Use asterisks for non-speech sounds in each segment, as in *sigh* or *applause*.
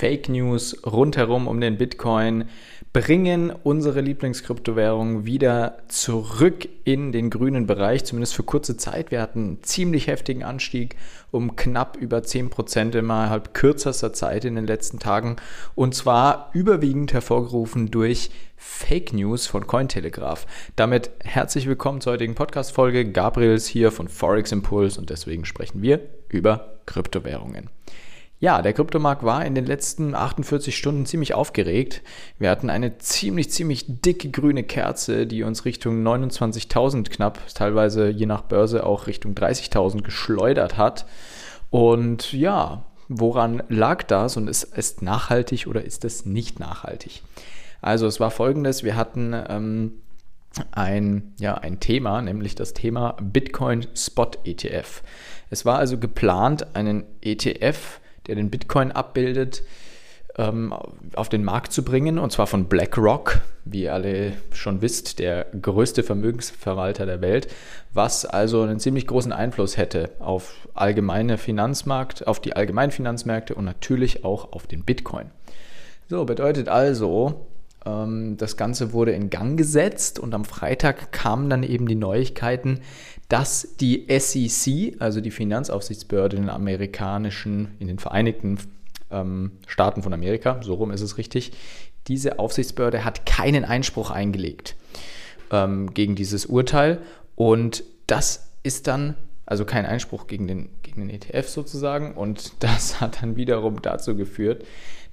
Fake News rundherum um den Bitcoin bringen unsere Lieblingskryptowährung wieder zurück in den grünen Bereich, zumindest für kurze Zeit. Wir hatten einen ziemlich heftigen Anstieg um knapp über 10% innerhalb kürzester Zeit in den letzten Tagen und zwar überwiegend hervorgerufen durch Fake News von Cointelegraph. Damit herzlich willkommen zur heutigen Podcast-Folge. Gabriel ist hier von Forex Impulse und deswegen sprechen wir über Kryptowährungen. Ja, der Kryptomarkt war in den letzten 48 Stunden ziemlich aufgeregt. Wir hatten eine ziemlich, ziemlich dicke grüne Kerze, die uns Richtung 29.000 knapp, teilweise je nach Börse auch Richtung 30.000 geschleudert hat. Und ja, woran lag das und ist es nachhaltig oder ist es nicht nachhaltig? Also es war folgendes, wir hatten ähm, ein, ja, ein Thema, nämlich das Thema Bitcoin Spot ETF. Es war also geplant, einen ETF der den Bitcoin abbildet, ähm, auf den Markt zu bringen, und zwar von BlackRock, wie ihr alle schon wisst, der größte Vermögensverwalter der Welt, was also einen ziemlich großen Einfluss hätte auf allgemeine Finanzmarkt, auf die allgemeinen Finanzmärkte und natürlich auch auf den Bitcoin. So, bedeutet also, das Ganze wurde in Gang gesetzt und am Freitag kamen dann eben die Neuigkeiten, dass die SEC, also die Finanzaufsichtsbehörde in den amerikanischen, in den Vereinigten ähm, Staaten von Amerika, so rum ist es richtig, diese Aufsichtsbehörde hat keinen Einspruch eingelegt ähm, gegen dieses Urteil. Und das ist dann, also kein Einspruch gegen den, gegen den ETF sozusagen und *laughs* das hat dann wiederum dazu geführt,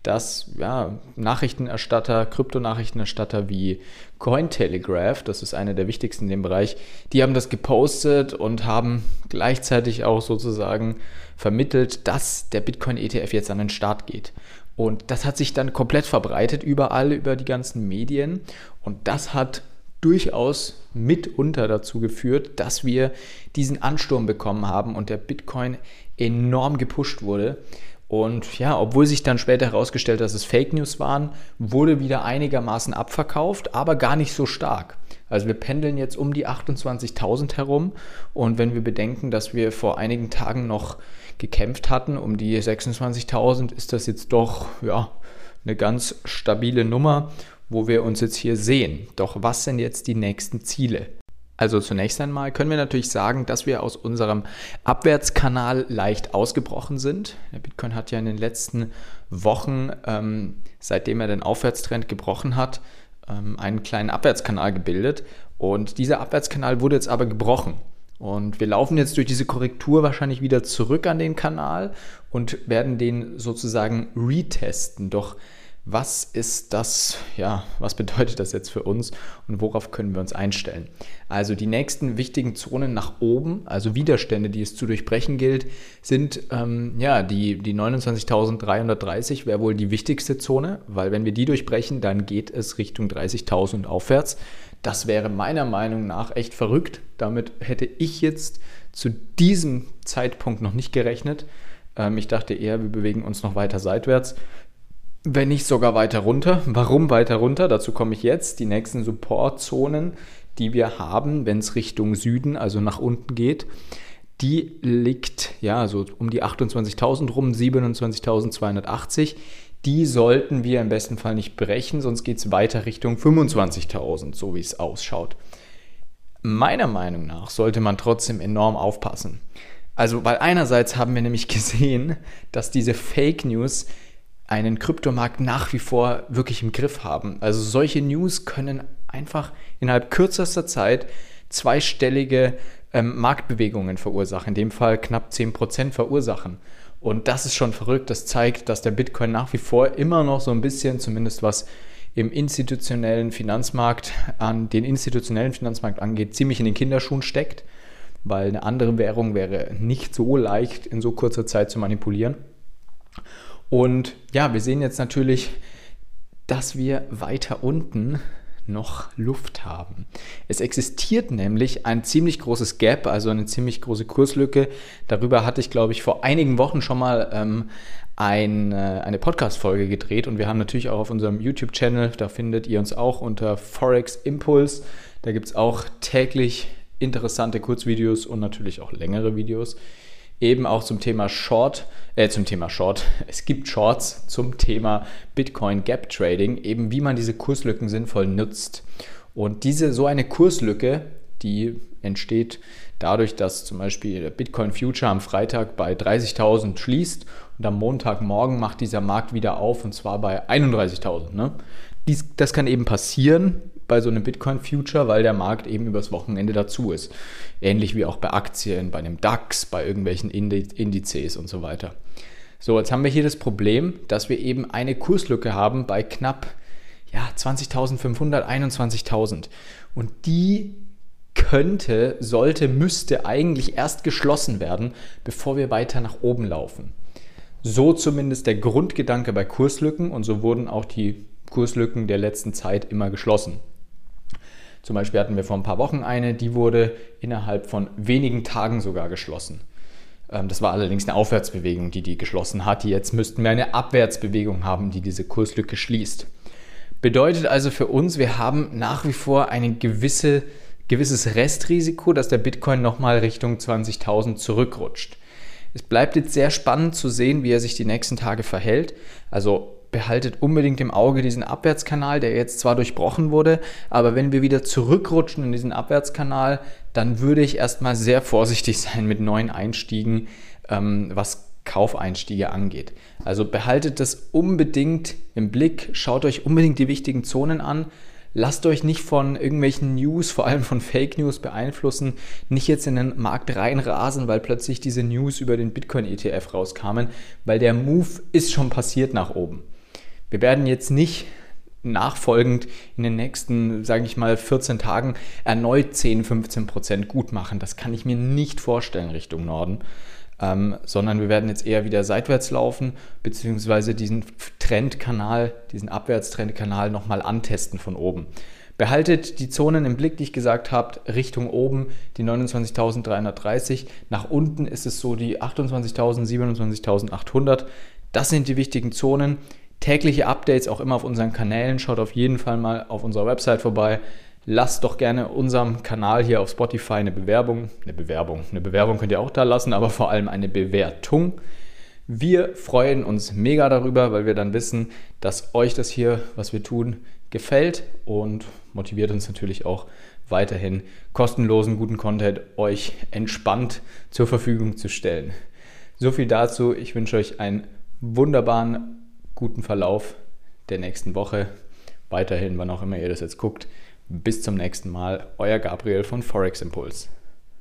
dass ja, Nachrichtenerstatter, Kryptonachrichtenerstatter wie Cointelegraph, das ist einer der wichtigsten in dem Bereich, die haben das gepostet und haben gleichzeitig auch sozusagen vermittelt, dass der Bitcoin-ETF jetzt an den Start geht. Und das hat sich dann komplett verbreitet überall über die ganzen Medien und das hat durchaus mitunter dazu geführt, dass wir diesen Ansturm bekommen haben und der Bitcoin enorm gepusht wurde. Und ja, obwohl sich dann später herausgestellt, dass es Fake News waren, wurde wieder einigermaßen abverkauft, aber gar nicht so stark. Also wir pendeln jetzt um die 28.000 herum und wenn wir bedenken, dass wir vor einigen Tagen noch gekämpft hatten um die 26.000, ist das jetzt doch ja, eine ganz stabile Nummer, wo wir uns jetzt hier sehen. Doch was sind jetzt die nächsten Ziele? Also zunächst einmal können wir natürlich sagen, dass wir aus unserem Abwärtskanal leicht ausgebrochen sind. Der Bitcoin hat ja in den letzten Wochen, ähm, seitdem er den Aufwärtstrend gebrochen hat, ähm, einen kleinen Abwärtskanal gebildet. Und dieser Abwärtskanal wurde jetzt aber gebrochen. Und wir laufen jetzt durch diese Korrektur wahrscheinlich wieder zurück an den Kanal und werden den sozusagen retesten. Doch was ist das, ja, was bedeutet das jetzt für uns und worauf können wir uns einstellen? Also die nächsten wichtigen Zonen nach oben, also Widerstände, die es zu durchbrechen gilt, sind ähm, ja die, die 29.330 wäre wohl die wichtigste Zone, weil wenn wir die durchbrechen, dann geht es Richtung 30.000 aufwärts. Das wäre meiner Meinung nach echt verrückt. Damit hätte ich jetzt zu diesem Zeitpunkt noch nicht gerechnet. Ähm, ich dachte eher, wir bewegen uns noch weiter seitwärts wenn nicht sogar weiter runter. Warum weiter runter? Dazu komme ich jetzt. Die nächsten Supportzonen, die wir haben, wenn es Richtung Süden, also nach unten geht, die liegt ja so um die 28.000 rum, 27.280. Die sollten wir im besten Fall nicht brechen, sonst geht es weiter Richtung 25.000, so wie es ausschaut. Meiner Meinung nach sollte man trotzdem enorm aufpassen. Also, weil einerseits haben wir nämlich *laughs* gesehen, dass diese Fake News einen Kryptomarkt nach wie vor wirklich im Griff haben. Also solche News können einfach innerhalb kürzester Zeit zweistellige ähm, Marktbewegungen verursachen, in dem Fall knapp 10% verursachen. Und das ist schon verrückt. Das zeigt, dass der Bitcoin nach wie vor immer noch so ein bisschen, zumindest was im institutionellen Finanzmarkt an den institutionellen Finanzmarkt angeht, ziemlich in den Kinderschuhen steckt, weil eine andere Währung wäre nicht so leicht in so kurzer Zeit zu manipulieren. Und ja, wir sehen jetzt natürlich, dass wir weiter unten noch Luft haben. Es existiert nämlich ein ziemlich großes Gap, also eine ziemlich große Kurslücke. Darüber hatte ich, glaube ich, vor einigen Wochen schon mal ähm, ein, äh, eine Podcast-Folge gedreht und wir haben natürlich auch auf unserem YouTube-Channel, da findet ihr uns auch unter Forex Impulse. Da gibt es auch täglich interessante Kurzvideos und natürlich auch längere Videos eben auch zum Thema Short, äh, zum Thema Short. *laughs* Es gibt Shorts zum Thema Bitcoin Gap Trading, eben wie man diese Kurslücken sinnvoll nutzt. Und diese, so eine Kurslücke, die entsteht dadurch, dass zum Beispiel der Bitcoin Future am Freitag bei 30.000 schließt und am Montagmorgen macht dieser Markt wieder auf und zwar bei 31.000. Ne? Dies, das kann eben passieren bei so einem Bitcoin Future, weil der Markt eben übers Wochenende dazu ist. Ähnlich wie auch bei Aktien, bei einem DAX, bei irgendwelchen Indizes und so weiter. So, jetzt haben wir hier das Problem, dass wir eben eine Kurslücke haben bei knapp ja, 20.500, 21.000. Und die könnte, sollte, müsste eigentlich erst geschlossen werden, bevor wir weiter nach oben laufen. So zumindest der Grundgedanke bei Kurslücken und so wurden auch die Kurslücken der letzten Zeit immer geschlossen. Zum Beispiel hatten wir vor ein paar Wochen eine, die wurde innerhalb von wenigen Tagen sogar geschlossen. Ähm, das war allerdings eine Aufwärtsbewegung, die die geschlossen hat. Jetzt müssten wir eine Abwärtsbewegung haben, die diese Kurslücke schließt. Bedeutet also für uns, wir haben nach wie vor ein gewisse, gewisses Restrisiko, dass der Bitcoin nochmal Richtung 20.000 zurückrutscht. Es bleibt jetzt sehr spannend zu sehen, wie er sich die nächsten Tage verhält. Also behaltet unbedingt im Auge diesen Abwärtskanal, der jetzt zwar durchbrochen wurde, aber wenn wir wieder zurückrutschen in diesen Abwärtskanal, dann würde ich erstmal sehr vorsichtig *laughs* sein mit neuen Einstiegen, ähm, was Kaufeinstiege angeht. Also behaltet das unbedingt im Blick, schaut euch unbedingt die wichtigen Zonen an. Lasst euch nicht von irgendwelchen News, vor allem von Fake News beeinflussen, nicht jetzt in den Markt reinrasen, weil plötzlich diese News über den Bitcoin ETF rauskamen, weil der Move ist schon passiert nach oben. Wir werden jetzt nicht nachfolgend in den nächsten, sage ich mal, 14 Tagen erneut 10, 15 Prozent gut machen. Das kann ich mir nicht vorstellen Richtung Norden ähm, sondern wir werden jetzt eher wieder seitwärts laufen, beziehungsweise diesen Trendkanal, diesen Abwärtstrendkanal nochmal antesten von oben. Behaltet die Zonen im Blick, die ich gesagt habe, Richtung oben die 29.330. Nach unten ist es so die 28.000, 27.800. Das sind die wichtigen Zonen. Tägliche Updates auch immer auf unseren Kanälen. Schaut auf jeden Fall mal auf unserer Website vorbei lasst doch gerne unserem Kanal hier auf Spotify eine Bewerbung, eine Bewerbung, eine Bewerbung könnt ihr auch da lassen, aber vor allem eine Bewertung. Wir freuen uns mega darüber, weil wir dann wissen, dass euch das hier, was wir tun, gefällt und motiviert uns natürlich auch weiterhin kostenlosen, guten Content euch entspannt zur Verfügung zu stellen. So viel dazu. Ich wünsche euch einen wunderbaren, guten Verlauf der nächsten Woche. Weiterhin, wann auch immer ihr das jetzt guckt. Bis zum nächsten Mal, euer Gabriel von Forex Impulse.